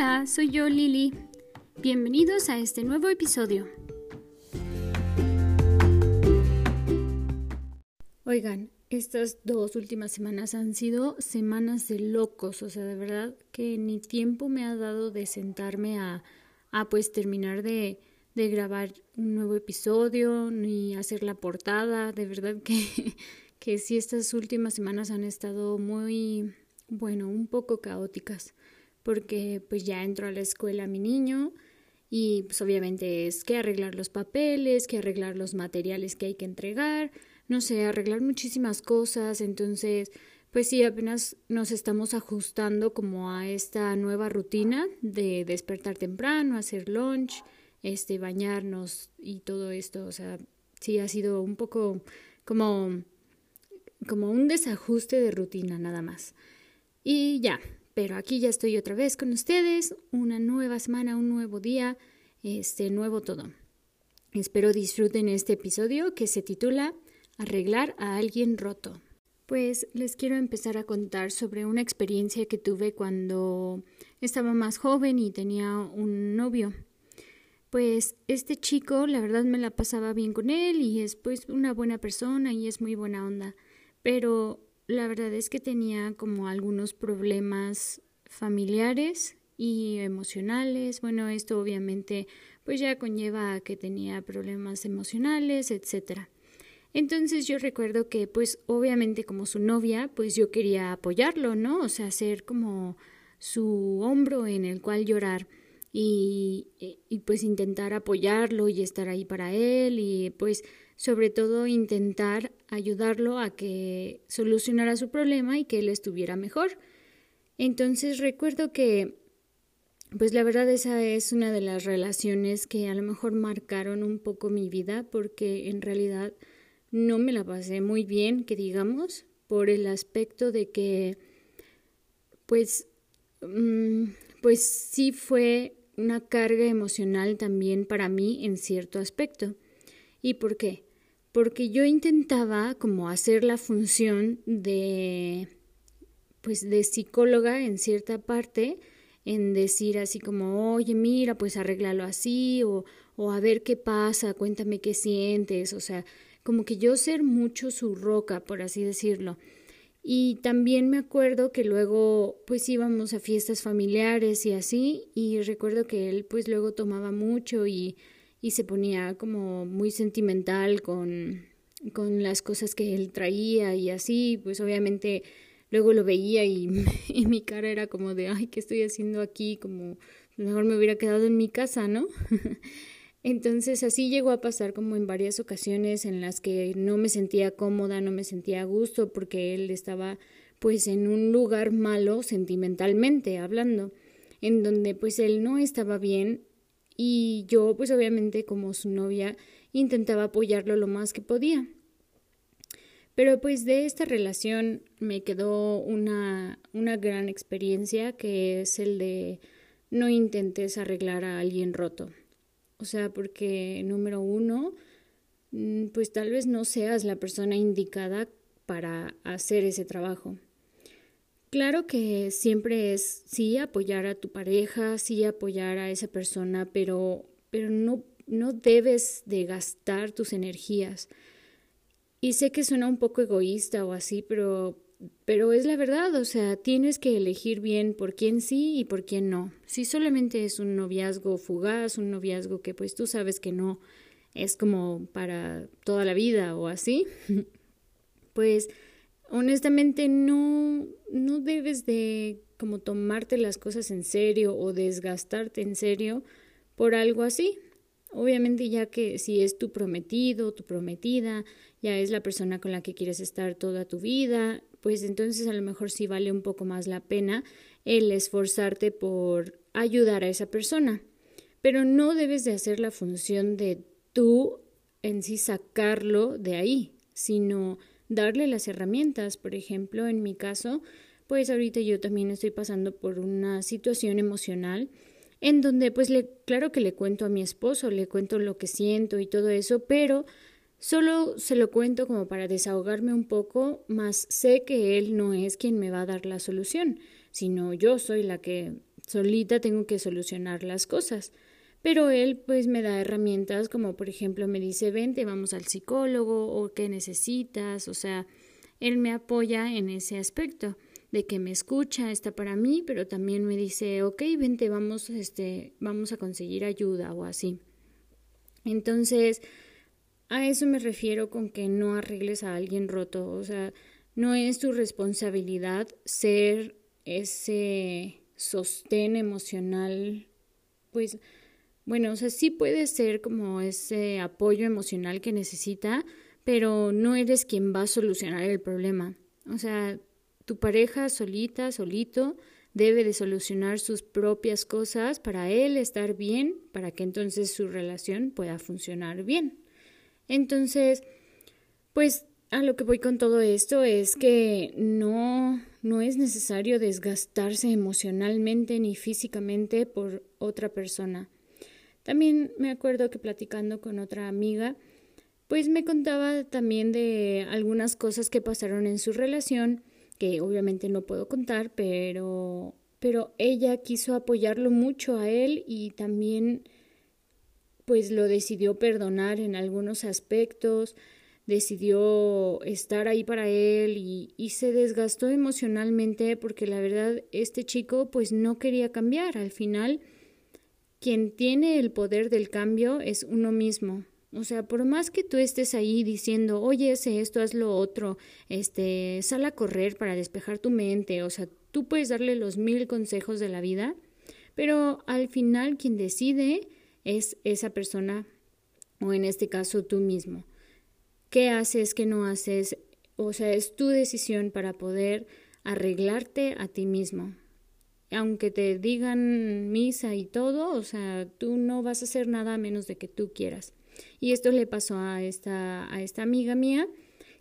Hola, soy yo Lili. Bienvenidos a este nuevo episodio. Oigan, estas dos últimas semanas han sido semanas de locos, o sea, de verdad que ni tiempo me ha dado de sentarme a, a pues terminar de, de grabar un nuevo episodio, ni hacer la portada, de verdad que, que sí estas últimas semanas han estado muy, bueno, un poco caóticas porque pues ya entró a la escuela mi niño y pues obviamente es que arreglar los papeles, que arreglar los materiales que hay que entregar, no sé, arreglar muchísimas cosas, entonces pues sí, apenas nos estamos ajustando como a esta nueva rutina de despertar temprano, hacer lunch, este bañarnos y todo esto, o sea, sí ha sido un poco como como un desajuste de rutina nada más. Y ya, pero aquí ya estoy otra vez con ustedes, una nueva semana, un nuevo día, este nuevo todo. Espero disfruten este episodio que se titula Arreglar a alguien roto. Pues les quiero empezar a contar sobre una experiencia que tuve cuando estaba más joven y tenía un novio. Pues este chico, la verdad me la pasaba bien con él y es pues una buena persona y es muy buena onda, pero la verdad es que tenía como algunos problemas familiares y emocionales. Bueno, esto obviamente pues ya conlleva a que tenía problemas emocionales, etcétera. Entonces yo recuerdo que pues obviamente como su novia, pues yo quería apoyarlo, ¿no? O sea, ser como su hombro en el cual llorar y, y pues intentar apoyarlo y estar ahí para él y pues sobre todo intentar ayudarlo a que solucionara su problema y que él estuviera mejor. Entonces recuerdo que, pues la verdad esa es una de las relaciones que a lo mejor marcaron un poco mi vida porque en realidad no me la pasé muy bien, que digamos, por el aspecto de que, pues, mm, pues sí fue una carga emocional también para mí en cierto aspecto. ¿Y por qué? porque yo intentaba como hacer la función de pues de psicóloga en cierta parte en decir así como oye mira pues arréglalo así o, o a ver qué pasa cuéntame qué sientes o sea como que yo ser mucho su roca por así decirlo y también me acuerdo que luego pues íbamos a fiestas familiares y así y recuerdo que él pues luego tomaba mucho y y se ponía como muy sentimental con, con las cosas que él traía y así, pues obviamente luego lo veía y, y, mi cara era como de, ay, ¿qué estoy haciendo aquí? Como mejor me hubiera quedado en mi casa, ¿no? Entonces así llegó a pasar como en varias ocasiones en las que no me sentía cómoda, no me sentía a gusto porque él estaba pues en un lugar malo sentimentalmente hablando, en donde pues él no estaba bien y yo pues obviamente como su novia intentaba apoyarlo lo más que podía. Pero pues de esta relación me quedó una, una gran experiencia que es el de no intentes arreglar a alguien roto. O sea, porque número uno, mm, pues tal vez no seas la persona indicada para hacer ese trabajo. Claro que siempre es sí apoyar a tu pareja, sí apoyar a esa persona, pero, pero no, no debes de gastar tus energías. Y sé que suena un poco egoísta o así, pero, pero es la verdad, o sea, tienes que elegir bien por quién sí y por quién no. Si solamente es un noviazgo fugaz, un noviazgo que pues tú sabes que no es como para toda la vida o así, pues honestamente no, no debes de como tomarte las cosas en serio o desgastarte en serio por algo así. Obviamente ya que si es tu prometido, tu prometida, ya es la persona con la que quieres estar toda tu vida, pues entonces a lo mejor sí vale un poco más la pena el esforzarte por ayudar a esa persona. Pero no debes de hacer la función de tú en sí sacarlo de ahí, sino darle las herramientas. Por ejemplo, en mi caso, pues ahorita yo también estoy pasando por una situación emocional en donde pues le, claro que le cuento a mi esposo, le cuento lo que siento y todo eso, pero solo se lo cuento como para desahogarme un poco, más sé que él no es quien me va a dar la solución, sino yo soy la que solita tengo que solucionar las cosas. Pero él pues me da herramientas como por ejemplo me dice vente vamos al psicólogo o qué necesitas, o sea, él me apoya en ese aspecto de que me escucha, está para mí, pero también me dice, ok, vente, vamos, este, vamos a conseguir ayuda o así. Entonces, a eso me refiero con que no arregles a alguien roto, o sea, no es tu responsabilidad ser ese sostén emocional, pues, bueno, o sea, sí puede ser como ese apoyo emocional que necesita, pero no eres quien va a solucionar el problema. O sea, tu pareja solita, solito, debe de solucionar sus propias cosas para él estar bien, para que entonces su relación pueda funcionar bien. Entonces, pues a lo que voy con todo esto es que no no es necesario desgastarse emocionalmente ni físicamente por otra persona. También me acuerdo que platicando con otra amiga, pues me contaba también de algunas cosas que pasaron en su relación que obviamente no puedo contar, pero, pero ella quiso apoyarlo mucho a él y también pues lo decidió perdonar en algunos aspectos, decidió estar ahí para él y, y, se desgastó emocionalmente porque la verdad este chico pues no quería cambiar. Al final, quien tiene el poder del cambio es uno mismo. O sea, por más que tú estés ahí diciendo, oye, haz esto, haz lo otro, este, sal a correr para despejar tu mente, o sea, tú puedes darle los mil consejos de la vida, pero al final quien decide es esa persona, o en este caso tú mismo. ¿Qué haces, qué no haces? O sea, es tu decisión para poder arreglarte a ti mismo. Aunque te digan misa y todo, o sea, tú no vas a hacer nada a menos de que tú quieras. Y esto le pasó a esta, a esta amiga mía,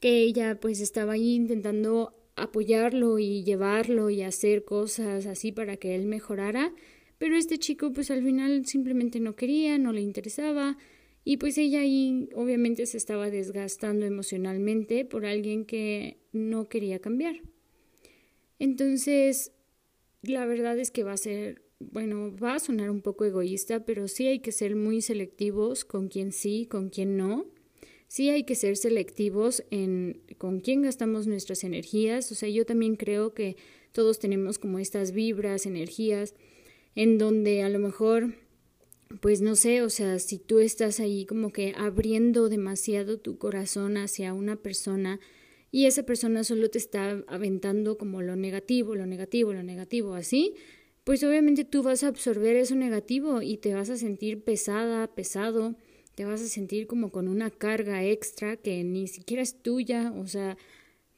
que ella pues estaba ahí intentando apoyarlo y llevarlo y hacer cosas así para que él mejorara, pero este chico pues al final simplemente no quería, no le interesaba y pues ella ahí obviamente se estaba desgastando emocionalmente por alguien que no quería cambiar. Entonces, la verdad es que va a ser bueno, va a sonar un poco egoísta, pero sí hay que ser muy selectivos con quién sí, con quién no. Sí hay que ser selectivos en con quién gastamos nuestras energías. O sea, yo también creo que todos tenemos como estas vibras, energías, en donde a lo mejor, pues no sé, o sea, si tú estás ahí como que abriendo demasiado tu corazón hacia una persona, y esa persona solo te está aventando como lo negativo, lo negativo, lo negativo, así, pues obviamente tú vas a absorber eso negativo y te vas a sentir pesada, pesado, te vas a sentir como con una carga extra que ni siquiera es tuya, o sea,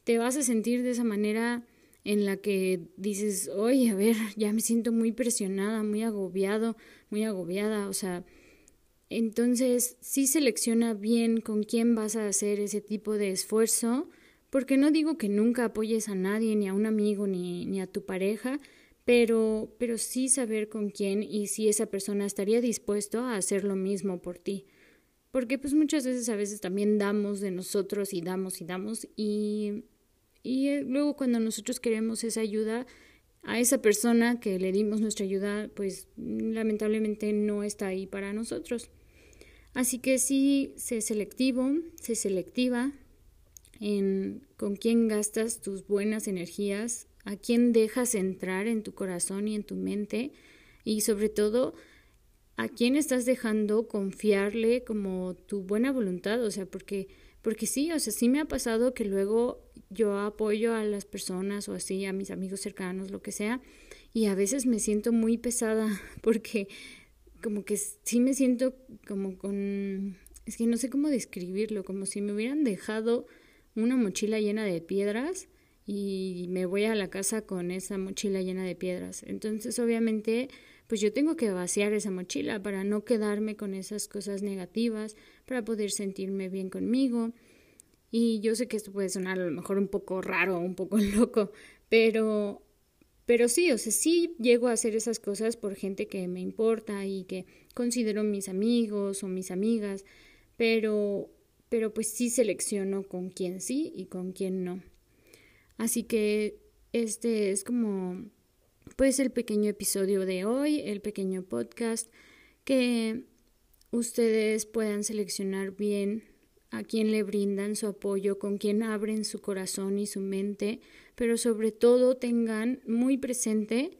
te vas a sentir de esa manera en la que dices, oye, a ver, ya me siento muy presionada, muy agobiado, muy agobiada, o sea, entonces sí selecciona bien con quién vas a hacer ese tipo de esfuerzo, porque no digo que nunca apoyes a nadie, ni a un amigo, ni, ni a tu pareja, pero, pero sí saber con quién y si esa persona estaría dispuesto a hacer lo mismo por ti. Porque pues muchas veces a veces también damos de nosotros y damos y damos y, y eh, luego cuando nosotros queremos esa ayuda, a esa persona que le dimos nuestra ayuda, pues lamentablemente no está ahí para nosotros. Así que sí, sé selectivo, sé selectiva en con quién gastas tus buenas energías a quién dejas entrar en tu corazón y en tu mente y sobre todo a quién estás dejando confiarle como tu buena voluntad, o sea, porque porque sí, o sea, sí me ha pasado que luego yo apoyo a las personas o así a mis amigos cercanos, lo que sea, y a veces me siento muy pesada porque como que sí me siento como con es que no sé cómo describirlo, como si me hubieran dejado una mochila llena de piedras y me voy a la casa con esa mochila llena de piedras. Entonces, obviamente, pues yo tengo que vaciar esa mochila para no quedarme con esas cosas negativas, para poder sentirme bien conmigo. Y yo sé que esto puede sonar a lo mejor un poco raro, un poco loco, pero pero sí, o sea, sí llego a hacer esas cosas por gente que me importa y que considero mis amigos o mis amigas, pero pero pues sí selecciono con quién sí y con quién no. Así que este es como pues el pequeño episodio de hoy, el pequeño podcast, que ustedes puedan seleccionar bien a quién le brindan su apoyo, con quién abren su corazón y su mente, pero sobre todo tengan muy presente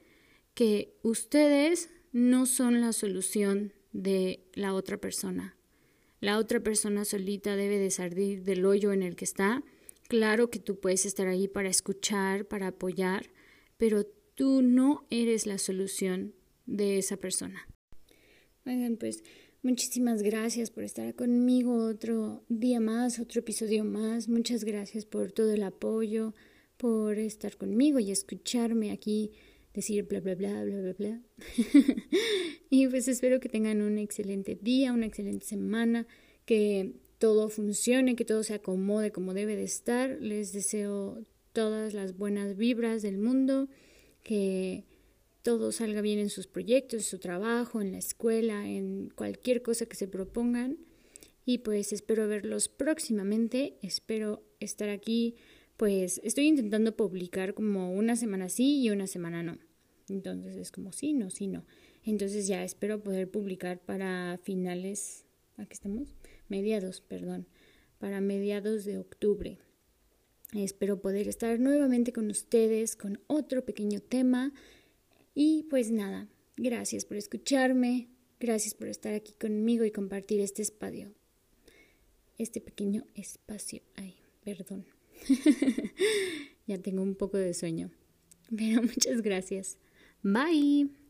que ustedes no son la solución de la otra persona. La otra persona solita debe de del hoyo en el que está. Claro que tú puedes estar ahí para escuchar, para apoyar, pero tú no eres la solución de esa persona. Oigan, pues muchísimas gracias por estar conmigo otro día más, otro episodio más. Muchas gracias por todo el apoyo, por estar conmigo y escucharme aquí decir bla, bla, bla, bla, bla, bla. y pues espero que tengan un excelente día, una excelente semana, que todo funcione, que todo se acomode como debe de estar. Les deseo todas las buenas vibras del mundo, que todo salga bien en sus proyectos, en su trabajo, en la escuela, en cualquier cosa que se propongan. Y pues espero verlos próximamente, espero estar aquí pues estoy intentando publicar como una semana sí y una semana no. Entonces es como sí, no, sí, no. Entonces ya espero poder publicar para finales, aquí estamos, mediados, perdón, para mediados de octubre. Espero poder estar nuevamente con ustedes con otro pequeño tema. Y pues nada, gracias por escucharme, gracias por estar aquí conmigo y compartir este espacio. Este pequeño espacio. Ay, perdón. ya tengo un poco de sueño. Pero muchas gracias. Bye.